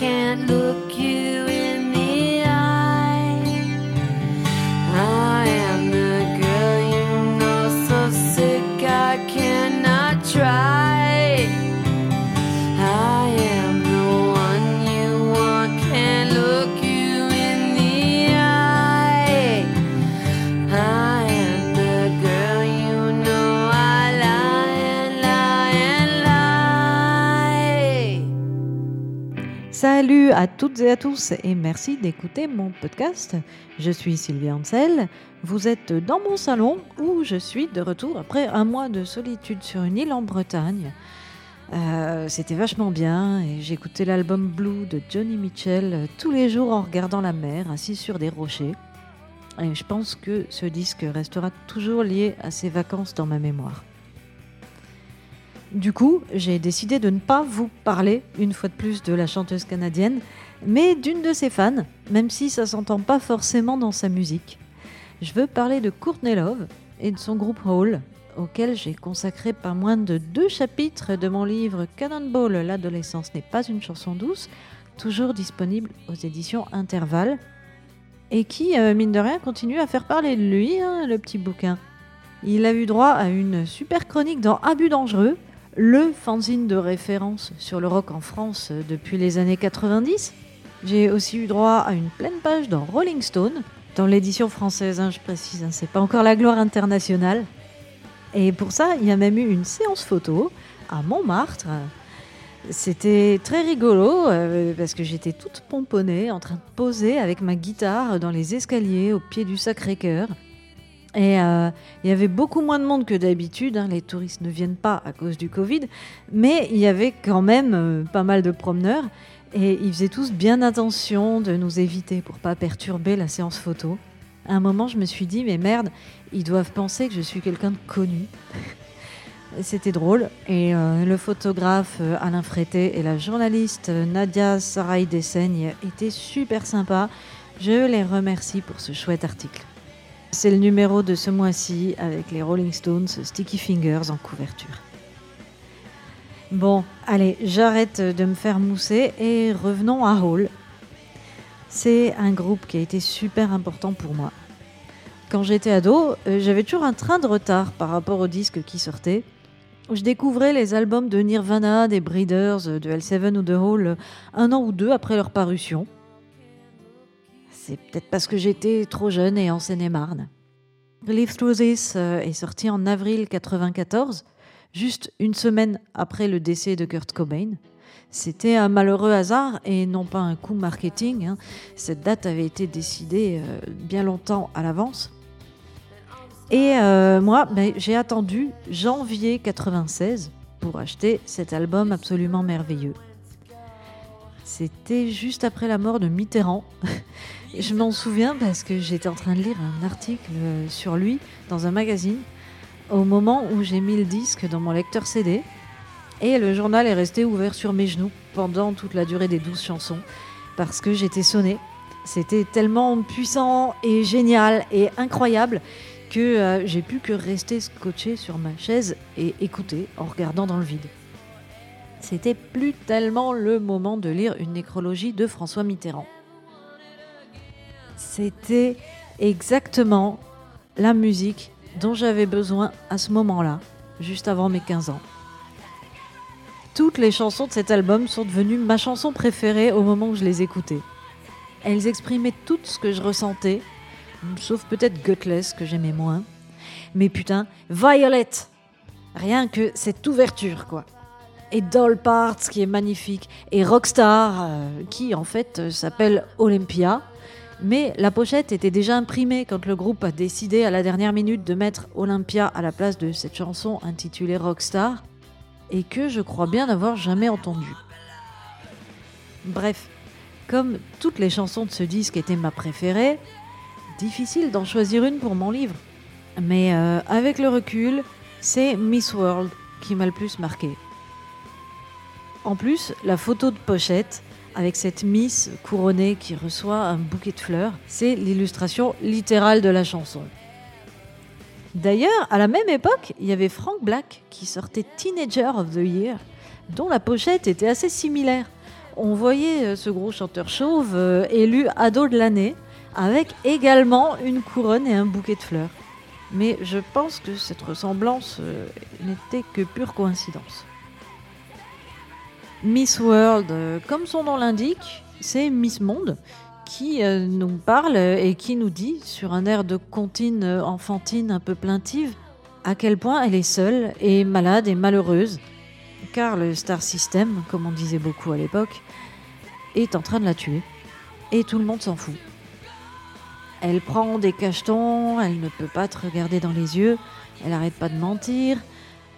can't look Salut à toutes et à tous et merci d'écouter mon podcast. Je suis Sylvia Ansel. Vous êtes dans mon salon où je suis de retour après un mois de solitude sur une île en Bretagne. Euh, C'était vachement bien et j'écoutais l'album Blue de Johnny Mitchell tous les jours en regardant la mer, assis sur des rochers. Et je pense que ce disque restera toujours lié à ces vacances dans ma mémoire. Du coup, j'ai décidé de ne pas vous parler une fois de plus de la chanteuse canadienne, mais d'une de ses fans, même si ça s'entend pas forcément dans sa musique. Je veux parler de Courtney Love et de son groupe Hall, auquel j'ai consacré pas moins de deux chapitres de mon livre Cannonball, l'adolescence n'est pas une chanson douce, toujours disponible aux éditions Intervalle, et qui, euh, mine de rien, continue à faire parler de lui, hein, le petit bouquin. Il a eu droit à une super chronique dans Abus dangereux, le fanzine de référence sur le rock en France depuis les années 90. J'ai aussi eu droit à une pleine page dans Rolling Stone, dans l'édition française, hein, je précise, hein, c'est pas encore la gloire internationale. Et pour ça, il y a même eu une séance photo à Montmartre. C'était très rigolo euh, parce que j'étais toute pomponnée en train de poser avec ma guitare dans les escaliers au pied du Sacré-Cœur. Et euh, il y avait beaucoup moins de monde que d'habitude. hein, Les touristes ne viennent pas à cause du Covid, mais il y avait quand même euh, pas mal de promeneurs et ils faisaient tous bien attention de nous éviter pour pas perturber la séance photo. À un moment, je me suis dit, mais merde, ils doivent penser que je suis quelqu'un de connu. C'était drôle. Et euh, le photographe Alain Frété et la journaliste Nadia Sarai Dessaigne étaient super sympas. Je les remercie pour ce chouette article. C'est le numéro de ce mois-ci avec les Rolling Stones Sticky Fingers en couverture. Bon, allez, j'arrête de me faire mousser et revenons à Hall. C'est un groupe qui a été super important pour moi. Quand j'étais ado, euh, j'avais toujours un train de retard par rapport aux disques qui sortaient. Je découvrais les albums de Nirvana, des Breeders, de L7 ou de Hall un an ou deux après leur parution. C'est peut-être parce que j'étais trop jeune et en Seine-et-Marne. Live Through This euh, est sorti en avril 94, juste une semaine après le décès de Kurt Cobain. C'était un malheureux hasard et non pas un coup marketing. hein. Cette date avait été décidée euh, bien longtemps à l'avance. Et euh, moi, ben, j'ai attendu janvier 96 pour acheter cet album absolument merveilleux. C'était juste après la mort de Mitterrand. Je m'en souviens parce que j'étais en train de lire un article euh, sur lui dans un magazine au moment où j'ai mis le disque dans mon lecteur CD. Et le journal est resté ouvert sur mes genoux pendant toute la durée des 12 chansons parce que j'étais sonnée. C'était tellement puissant et génial et incroyable que euh, j'ai pu que rester scotché sur ma chaise et écouter en regardant dans le vide. C'était plus tellement le moment de lire une nécrologie de François Mitterrand. C'était exactement la musique dont j'avais besoin à ce moment-là, juste avant mes 15 ans. Toutes les chansons de cet album sont devenues ma chanson préférée au moment où je les écoutais. Elles exprimaient tout ce que je ressentais, sauf peut-être Gutless que j'aimais moins. Mais putain, Violet Rien que cette ouverture, quoi. Et Doll Parts, qui est magnifique. Et Rockstar, euh, qui en fait euh, s'appelle Olympia. Mais la pochette était déjà imprimée quand le groupe a décidé à la dernière minute de mettre Olympia à la place de cette chanson intitulée Rockstar. Et que je crois bien n'avoir jamais entendue. Bref, comme toutes les chansons de ce disque étaient ma préférée, difficile d'en choisir une pour mon livre. Mais euh, avec le recul, c'est Miss World qui m'a le plus marqué. En plus, la photo de pochette, avec cette Miss couronnée qui reçoit un bouquet de fleurs, c'est l'illustration littérale de la chanson. D'ailleurs, à la même époque, il y avait Frank Black qui sortait Teenager of the Year, dont la pochette était assez similaire. on voyait euh, ce gros chanteur chauve euh, élu ado de l'année, avec également une couronne et un bouquet de fleurs. Mais je pense que cette ressemblance euh, n'était que pure coïncidence. Miss World, euh, comme son nom l'indique, c'est Miss Monde qui euh, nous parle et qui nous dit, sur un air de comptine euh, enfantine un peu plaintive, à quel point elle est seule et malade et malheureuse, car le Star System, comme on disait beaucoup à l'époque, est en train de la tuer. Et tout le monde s'en fout. Elle prend des cachetons, elle ne peut pas te regarder dans les yeux, elle arrête pas de mentir,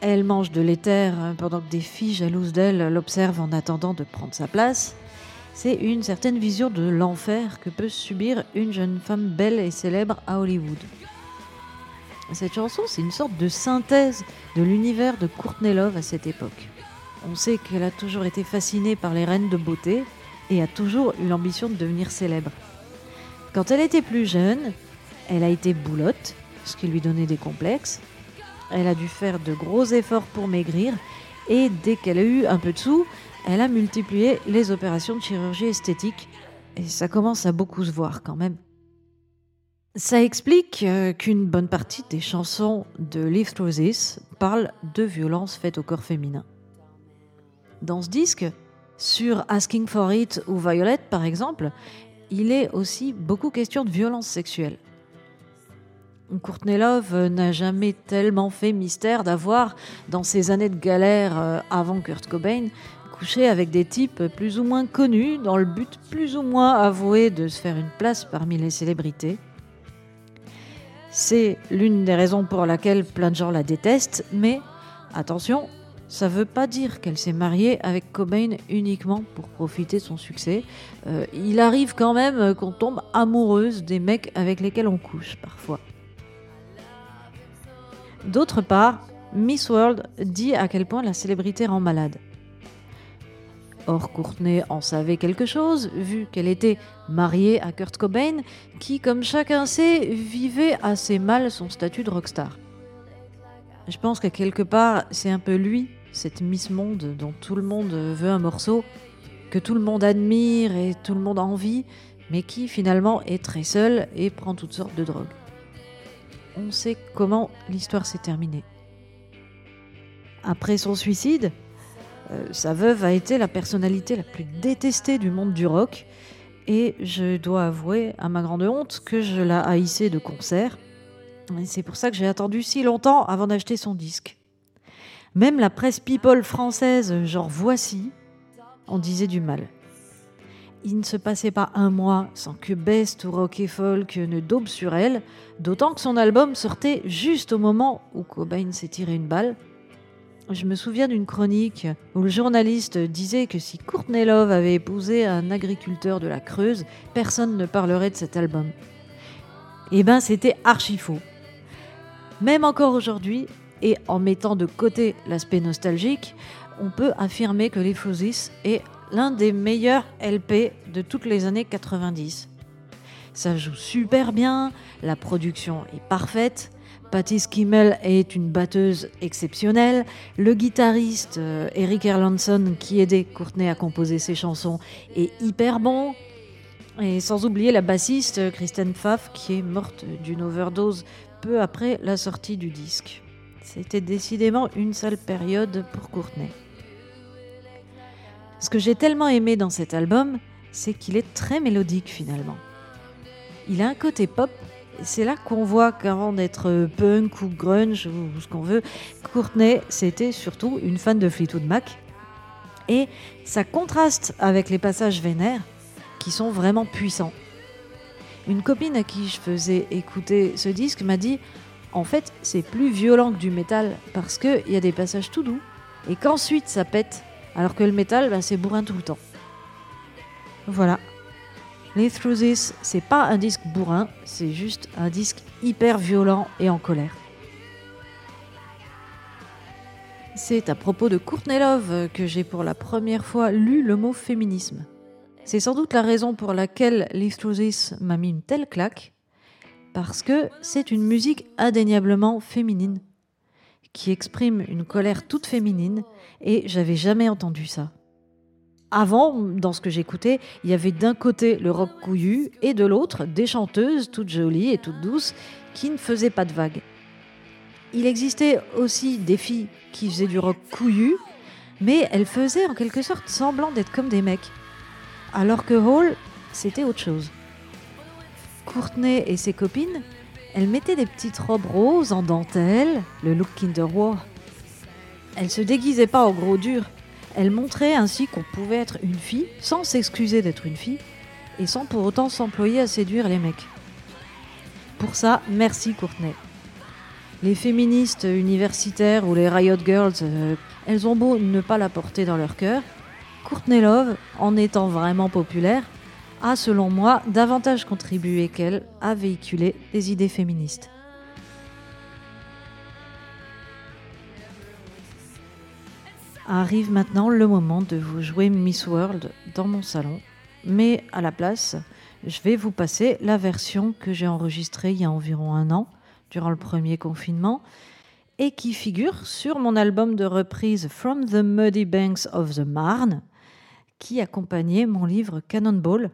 elle mange de l'éther euh, pendant que des filles jalouses d'elle l'observent en attendant de prendre sa place. C'est une certaine vision de l'enfer que peut subir une jeune femme belle et célèbre à Hollywood. Cette chanson, c'est une sorte de synthèse de l'univers de Courtney Love à cette époque. On sait qu'elle a toujours été fascinée par les reines de beauté et a toujours eu l'ambition de devenir célèbre. Quand elle était plus jeune, elle a été boulotte, ce qui lui donnait des complexes. Elle a dû faire de gros efforts pour maigrir et dès qu'elle a eu un peu de sous, elle a multiplié les opérations de chirurgie esthétique. Et ça commence à beaucoup se voir quand même. Ça explique euh, qu'une bonne partie des chansons de Live Through This parlent de violences faites au corps féminin. Dans ce disque, sur Asking for It ou Violet par exemple, il est aussi beaucoup question de violence sexuelle. Courtney Love n'a jamais tellement fait mystère d'avoir, dans ses années de galère euh, avant Kurt Cobain, couché avec des types plus ou moins connus dans le but plus ou moins avoué de se faire une place parmi les célébrités. C'est l'une des raisons pour laquelle plein de gens la détestent, mais attention, ça veut pas dire qu'elle s'est mariée avec Cobain uniquement pour profiter de son succès. Euh, il arrive quand même qu'on tombe amoureuse des mecs avec lesquels on couche parfois. D'autre part, Miss World dit à quel point la célébrité rend malade. Or, Courtney en savait quelque chose, vu qu'elle était mariée à Kurt Cobain, qui, comme chacun sait, vivait assez mal son statut de rockstar. Je pense qu'à quelque part, c'est un peu lui, cette Miss Monde dont tout le monde veut un morceau, que tout le monde admire et tout le monde envie, mais qui finalement est très seul et prend toutes sortes de drogues. On sait comment l'histoire s'est terminée. Après son suicide, euh, sa veuve a été la personnalité la plus détestée du monde du rock, et je dois avouer, à ma grande honte, que je la haïssais de concert. C'est pour ça que j'ai attendu si longtemps avant d'acheter son disque. Même la presse people française, genre Voici, en disait du mal. Il ne se passait pas un mois sans que Best ou Rock et Folk ne daube sur elle, d'autant que son album sortait juste au moment où Cobain s'est tiré une balle. Je me souviens d'une chronique où le journaliste disait que si Courtney Love avait épousé un agriculteur de la Creuse, personne ne parlerait de cet album. Eh ben, c'était archi faux. Même encore aujourd'hui, et en mettant de côté l'aspect nostalgique, on peut affirmer que Les est l'un des meilleurs LP de toutes les années 90. Ça joue super bien, la production est parfaite, Patty Skimmel est une batteuse exceptionnelle. Le guitariste euh, Eric Erlandson, qui aidait Courtney à composer ses chansons, est hyper bon. Et sans oublier la bassiste euh, Kristen Pfaff, qui est morte d'une overdose peu après la sortie du disque. C'était décidément une sale période pour Courtney. Ce que j'ai tellement aimé dans cet album, c'est qu'il est très mélodique finalement. Il a un côté pop c'est là qu'on voit qu'avant d'être punk ou grunge ou ce qu'on veut, Courtney, c'était surtout une fan de Fleetwood Mac. Et ça contraste avec les passages vénères qui sont vraiment puissants. Une copine à qui je faisais écouter ce disque m'a dit en fait, c'est plus violent que du métal parce qu'il y a des passages tout doux et qu'ensuite ça pète, alors que le métal, ben, c'est bourrin tout le temps. Voilà, Through This, c'est pas un disque bourrin, c'est juste un disque hyper violent et en colère. C'est à propos de Courtney Love que j'ai pour la première fois lu le mot féminisme. C'est sans doute la raison pour laquelle Live This m'a mis une telle claque, parce que c'est une musique indéniablement féminine, qui exprime une colère toute féminine, et j'avais jamais entendu ça. Avant, dans ce que j'écoutais, il y avait d'un côté le rock couillu et de l'autre des chanteuses toutes jolies et toutes douces qui ne faisaient pas de vagues. Il existait aussi des filles qui faisaient du rock couillu, mais elles faisaient en quelque sorte semblant d'être comme des mecs. Alors que Hall, c'était autre chose. Courtney et ses copines, elles mettaient des petites robes roses en dentelle, le look Kinder War. Elles se déguisaient pas en gros dur. Elles montraient ainsi qu'on pouvait être une fille sans s'excuser d'être une fille et sans pour autant s'employer à séduire les mecs. Pour ça, merci Courtney. Les féministes universitaires ou les Riot Girls, euh, elles ont beau ne pas la porter dans leur cœur, Courtney Love, en étant vraiment populaire, a selon moi davantage contribué qu'elle à véhiculer des idées féministes. Arrive maintenant le moment de vous jouer Miss World dans mon salon, mais à la place, je vais vous passer la version que j'ai enregistrée il y a environ un an, durant le premier confinement, et qui figure sur mon album de reprise From the Muddy Banks of the Marne, qui accompagnait mon livre Cannonball,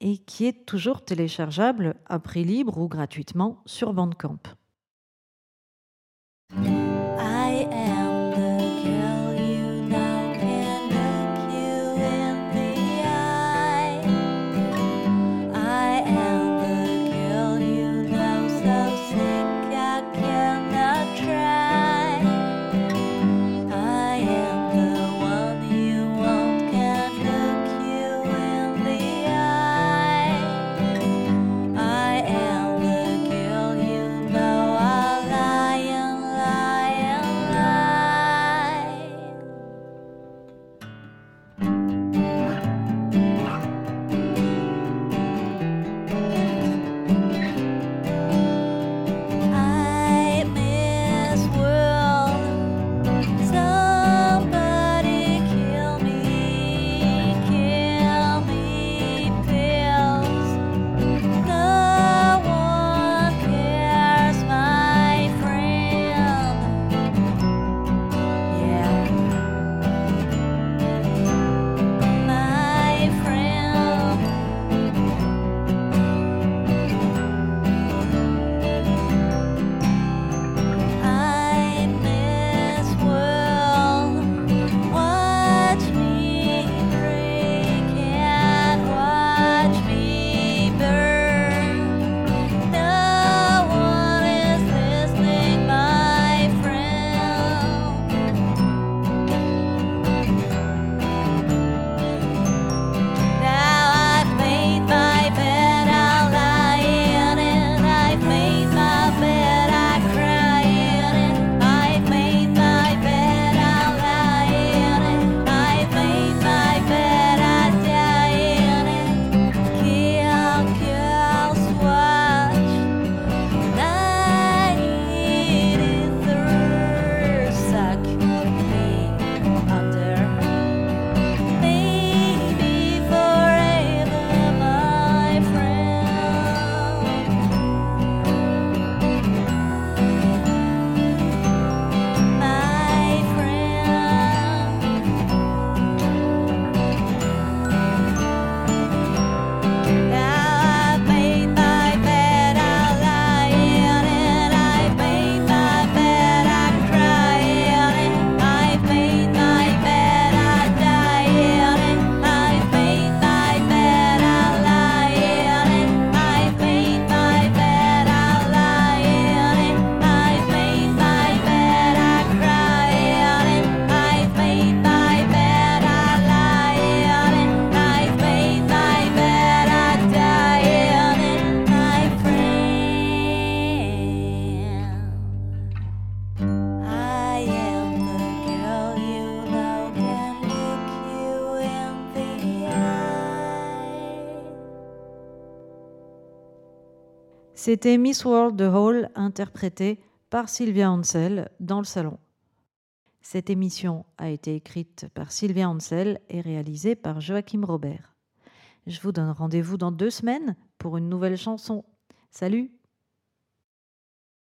et qui est toujours téléchargeable à prix libre ou gratuitement sur Bandcamp. C'était Miss World de Hall interprétée par Sylvia Ansel dans le salon. Cette émission a été écrite par Sylvia Ansel et réalisée par Joachim Robert. Je vous donne rendez-vous dans deux semaines pour une nouvelle chanson. Salut